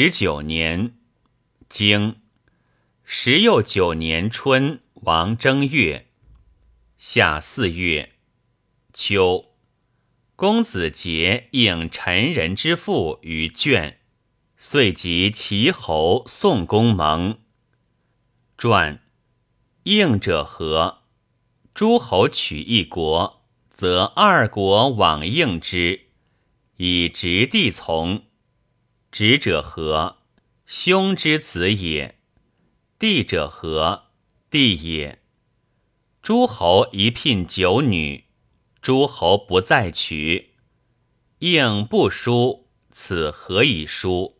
十九年，经十又九年春，王正月，夏四月，秋，公子杰应陈人之父于卷，遂及齐侯宋公盟。传，应者何？诸侯取一国，则二国往应之，以直地从。直者何？兄之子也。弟者何？弟也。诸侯一聘九女，诸侯不再娶，应不书，此何以书？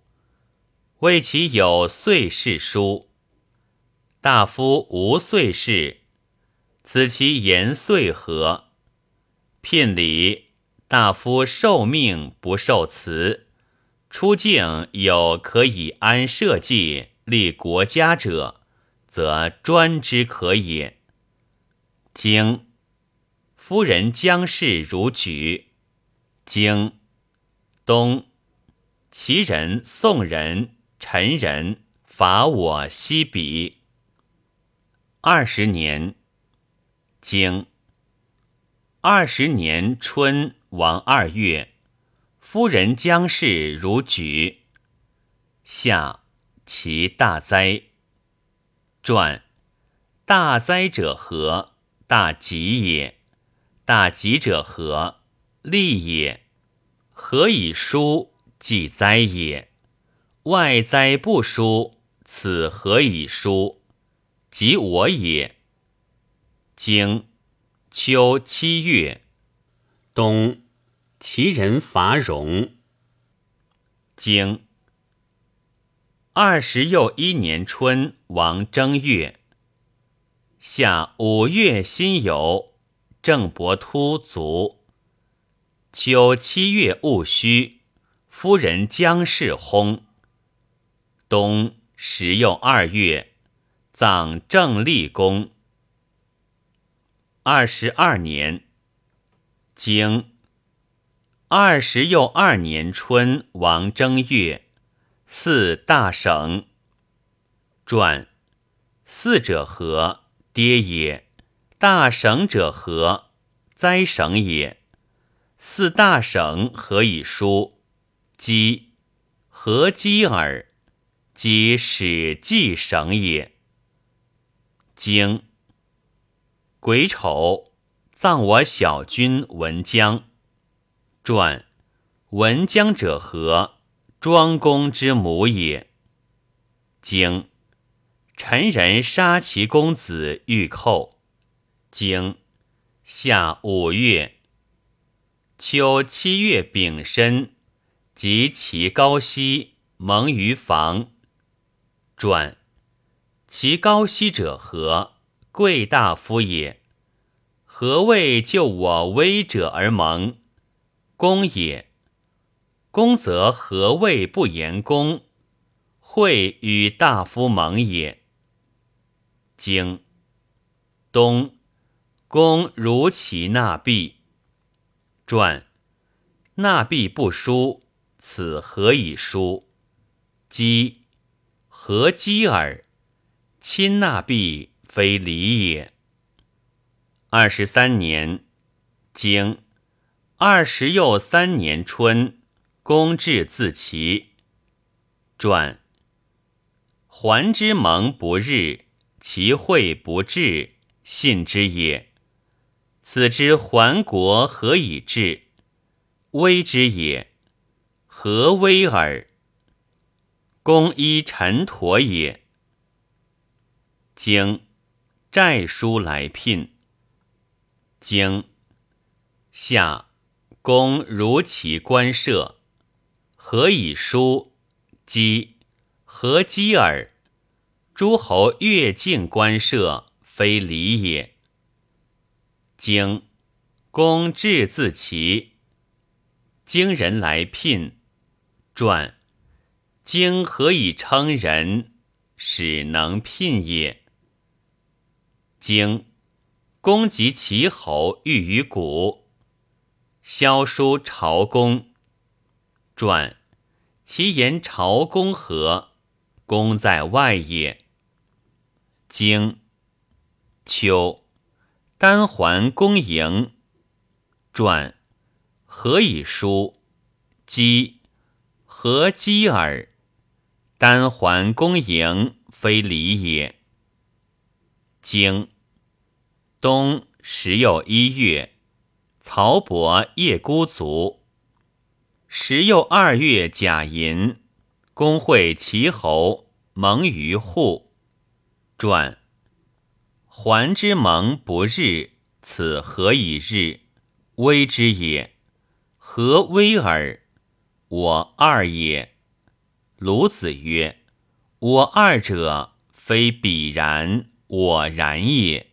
谓其有岁事书。大夫无岁事，此其言岁何？聘礼，大夫受命不受辞。出境有可以安社稷、立国家者，则专之可也。经夫人将事如举。经东齐人、宋人、陈人伐我西鄙。二十年。经二十年春，王二月。夫人将事如举。下，其大灾。传，大灾者何？大吉也。大吉者何？利也。何以疏？即灾也。外灾不疏，此何以疏？即我也。经，秋七月，冬。其人伐戎。经二十又一年春，王正月。夏五月辛酉，郑伯突卒。秋七月戊戌，夫人姜氏薨。冬十又二月，葬郑立公。二十二年，经。二十又二年春，王正月，祀大省。传，祀者何？爹也。大省者何？灾省也。祀大省，何以书？积，何积耳？积始祭省也。经，癸丑，葬我小君文姜。传文姜者何？庄公之母也。经陈人杀其公子欲寇。经夏五月，秋七月丙申，及其高息蒙于房。传其高息者何？贵大夫也。何谓救我威者而蒙？公也，公则何谓不言公？会与大夫盟也。经东，公如其纳币。传纳币不书，此何以书？积何积耳？亲纳币非礼也。二十三年，经。二十又三年春，公至自齐。传桓之盟不日，其会不至，信之也。此之桓国何以至？危之也。何危耳？公依陈陀也。经寨书来聘。经夏。公如其官舍，何以书？积何积耳？诸侯越境官舍，非礼也。经公至自齐，经人来聘。传经何以称人？使能聘也。经公及齐侯欲于谷。萧书朝公传，其言朝公何？公在外也。经秋，丹桓公营。传何以书？姬何姬耳？丹桓公营，非礼也。经冬十又一月，曹伯夜孤卒。时又二月甲寅，公会齐侯，盟于户。传桓之盟不日，此何以日？危之也。何危耳？我二也。鲁子曰：“我二者，非彼然，我然也。”